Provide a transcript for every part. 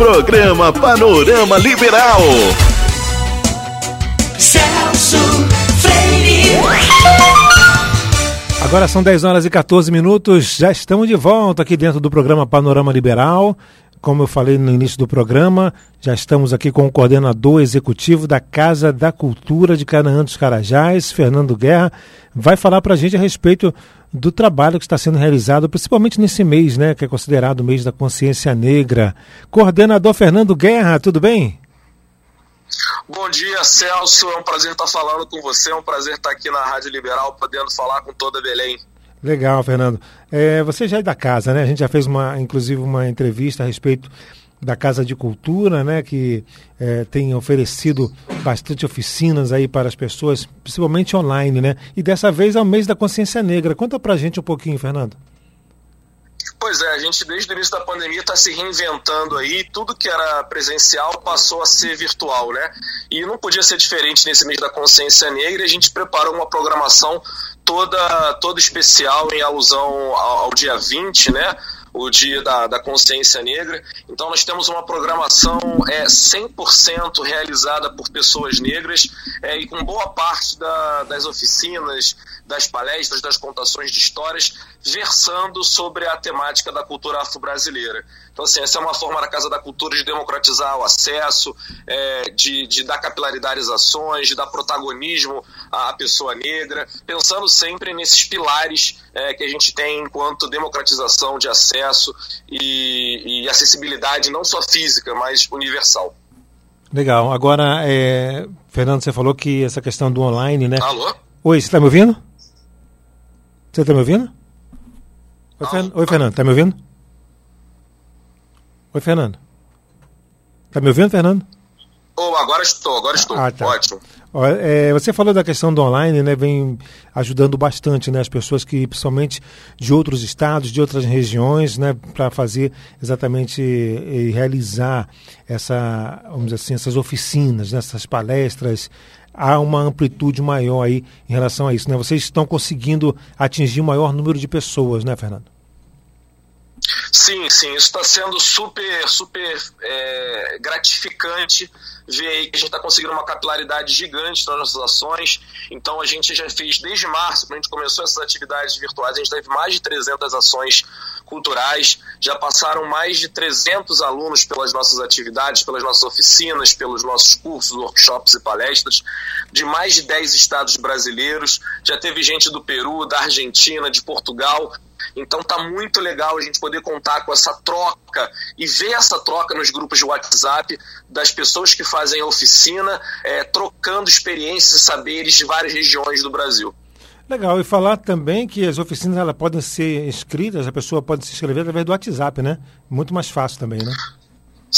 Programa Panorama Liberal. Celso Freire. Agora são 10 horas e 14 minutos, já estamos de volta aqui dentro do programa Panorama Liberal. Como eu falei no início do programa, já estamos aqui com o coordenador executivo da Casa da Cultura de Canaã dos Carajás, Fernando Guerra, vai falar para a gente a respeito do trabalho que está sendo realizado, principalmente nesse mês, né, que é considerado o mês da consciência negra. Coordenador Fernando Guerra, tudo bem? Bom dia, Celso. É um prazer estar falando com você. É um prazer estar aqui na Rádio Liberal, podendo falar com toda Belém. Legal, Fernando. É, você já é da casa, né? A gente já fez uma, inclusive, uma entrevista a respeito da Casa de Cultura, né, que é, tem oferecido bastante oficinas aí para as pessoas, principalmente online, né? E dessa vez é o mês da consciência negra. Conta pra gente um pouquinho, Fernando. Pois é, a gente desde o início da pandemia está se reinventando aí, tudo que era presencial passou a ser virtual, né? E não podia ser diferente nesse mês da consciência negra, a gente preparou uma programação toda, toda especial em alusão ao, ao dia 20, né? O Dia da, da Consciência Negra. Então, nós temos uma programação é, 100% realizada por pessoas negras é, e com boa parte da, das oficinas, das palestras, das contações de histórias, versando sobre a temática da cultura afro-brasileira. Então, assim, essa é uma forma da Casa da Cultura de democratizar o acesso, é, de, de dar capilaridade às ações, de dar protagonismo à pessoa negra, pensando sempre nesses pilares é, que a gente tem enquanto democratização de acesso e, e acessibilidade não só física, mas universal. Legal. Agora, é, Fernando, você falou que essa questão do online, né? Alô? Oi, você está me ouvindo? Você está me ouvindo? Oi. Oi, Fernando, está me ouvindo? Oi, Fernando. Está me ouvindo, Fernando? Oh, agora estou, agora estou. Ah, tá. Ótimo. É, você falou da questão do online, né? Vem ajudando bastante, né? As pessoas que, principalmente de outros estados, de outras regiões, né? Para fazer exatamente e realizar essa, vamos dizer assim, essas oficinas, né? essas palestras. Há uma amplitude maior aí em relação a isso, né? Vocês estão conseguindo atingir o maior número de pessoas, né, Fernando? Sim, sim, isso está sendo super, super é, gratificante ver aí que a gente está conseguindo uma capilaridade gigante nas nossas ações. Então a gente já fez desde março, quando a gente começou essas atividades virtuais, a gente teve mais de 300 ações culturais, já passaram mais de 300 alunos pelas nossas atividades, pelas nossas oficinas, pelos nossos cursos, workshops e palestras, de mais de 10 estados brasileiros, já teve gente do Peru, da Argentina, de Portugal, então tá muito legal a gente poder contar com essa troca e ver essa troca nos grupos de WhatsApp das pessoas que fazem a oficina, é, trocando experiências e saberes de várias regiões do Brasil. Legal, e falar também que as oficinas elas podem ser inscritas, a pessoa pode se inscrever através do WhatsApp, né? Muito mais fácil também, né?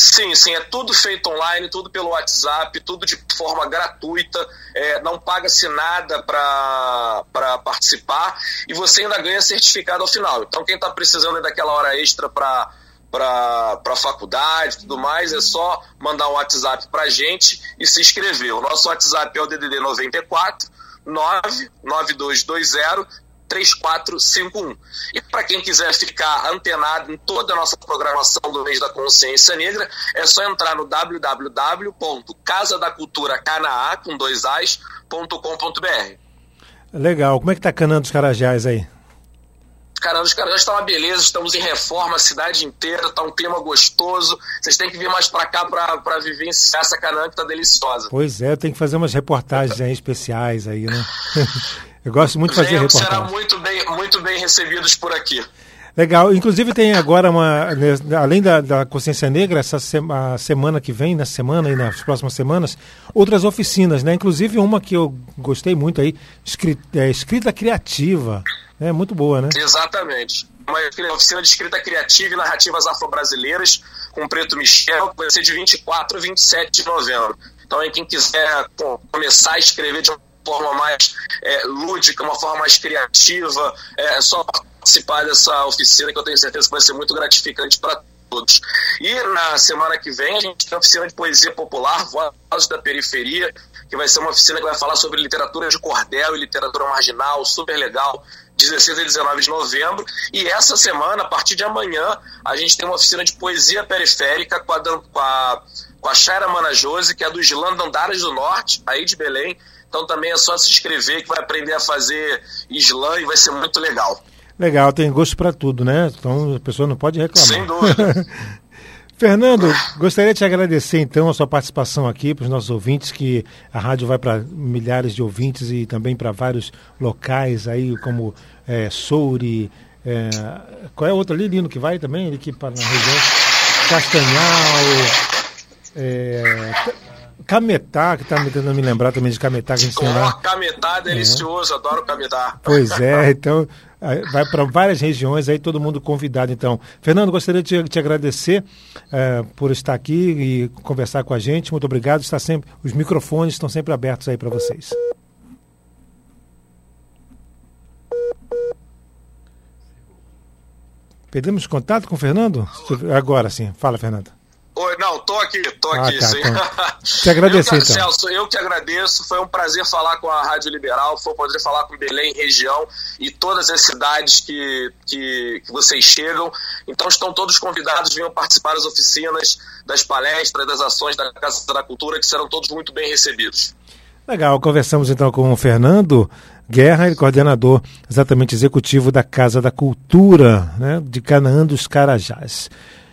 Sim, sim, é tudo feito online, tudo pelo WhatsApp, tudo de forma gratuita, é, não paga-se nada para participar e você ainda ganha certificado ao final. Então, quem está precisando daquela hora extra para para faculdade e tudo mais, é só mandar um WhatsApp para gente e se inscrever. O nosso WhatsApp é o DDD 94 99220 3451. E para quem quiser ficar antenado em toda a nossa programação do mês da consciência negra, é só entrar no www.casadaculturacanaá com dois as.com.br. Legal. Como é que tá Canaã dos Carajás aí? Caramba, os Carajás está uma beleza, estamos em reforma a cidade inteira, está um tema gostoso. Vocês têm que vir mais para cá para vivenciar essa Canaã que está deliciosa. Pois é, tem que fazer umas reportagens aí especiais aí, né? Eu gosto muito de fazer Venham, reportagem. Serão muito bem, muito bem recebidos por aqui. Legal. Inclusive tem agora uma, além da, da consciência negra, essa sema, semana que vem, nessa semana e nas próximas semanas, outras oficinas, né? Inclusive uma que eu gostei muito aí, escrita, é, escrita criativa. É muito boa, né? Exatamente. Uma oficina de escrita criativa e narrativas afro-brasileiras com Preto Michel, que vai ser de 24 a 27 de novembro. Então, aí, quem quiser começar a escrever de uma forma mais é, lúdica, uma forma mais criativa, é, só participar dessa oficina que eu tenho certeza que vai ser muito gratificante para todos. E na semana que vem a gente tem a oficina de poesia popular, Vozes da Periferia, que vai ser uma oficina que vai falar sobre literatura de cordel e literatura marginal, super legal. 16 e 19 de novembro. E essa semana, a partir de amanhã, a gente tem uma oficina de poesia periférica com a, com a, com a Shaira Manajose, que é do Islã Andares do Norte, aí de Belém. Então também é só se inscrever que vai aprender a fazer Islã e vai ser muito legal. Legal, tem gosto para tudo, né? Então a pessoa não pode reclamar. Sem dúvida. Fernando, gostaria de te agradecer então a sua participação aqui para os nossos ouvintes, que a rádio vai para milhares de ouvintes e também para vários locais aí, como é, Souri, é, qual é o outro ali, Lino, que vai também, ali que para na região Castanhal, é, Cametá, que está me tentando me lembrar também de Cametá. Que a gente tem lá. Cametá é delicioso, é. adoro Cametá. Pois é, então vai para várias regiões, aí todo mundo convidado. Então, Fernando, gostaria de te agradecer uh, por estar aqui e conversar com a gente. Muito obrigado. Está sempre, os microfones estão sempre abertos aí para vocês. Perdemos contato com o Fernando? Agora sim. Fala, Fernando. Oi, não, tô aqui, tô ah, aqui, tá, sim. Então. Te agradecer, eu, então. Celso, eu que agradeço, foi um prazer falar com a Rádio Liberal, foi um prazer falar com Belém, região e todas as cidades que, que, que vocês chegam. Então estão todos convidados, venham participar das oficinas, das palestras, das ações da Casa da Cultura, que serão todos muito bem recebidos. Legal, conversamos então com o Fernando Guerra, ele coordenador exatamente executivo da Casa da Cultura, né, de Canaã dos Carajás.